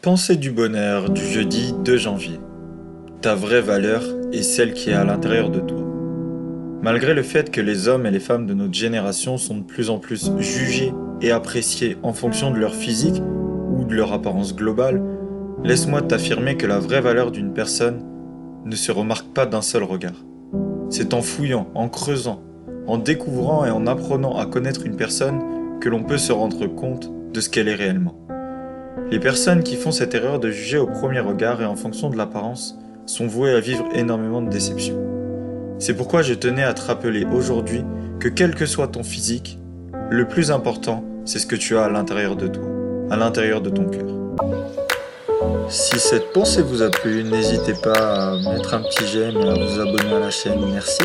Pensée du bonheur du jeudi 2 janvier. Ta vraie valeur est celle qui est à l'intérieur de toi. Malgré le fait que les hommes et les femmes de notre génération sont de plus en plus jugés et appréciés en fonction de leur physique ou de leur apparence globale, laisse-moi t'affirmer que la vraie valeur d'une personne ne se remarque pas d'un seul regard. C'est en fouillant, en creusant, en découvrant et en apprenant à connaître une personne que l'on peut se rendre compte de ce qu'elle est réellement. Les personnes qui font cette erreur de juger au premier regard et en fonction de l'apparence sont vouées à vivre énormément de déceptions. C'est pourquoi je tenais à te rappeler aujourd'hui que quel que soit ton physique, le plus important, c'est ce que tu as à l'intérieur de toi, à l'intérieur de ton cœur. Si cette pensée vous a plu, n'hésitez pas à mettre un petit j'aime et à vous abonner à la chaîne. Merci.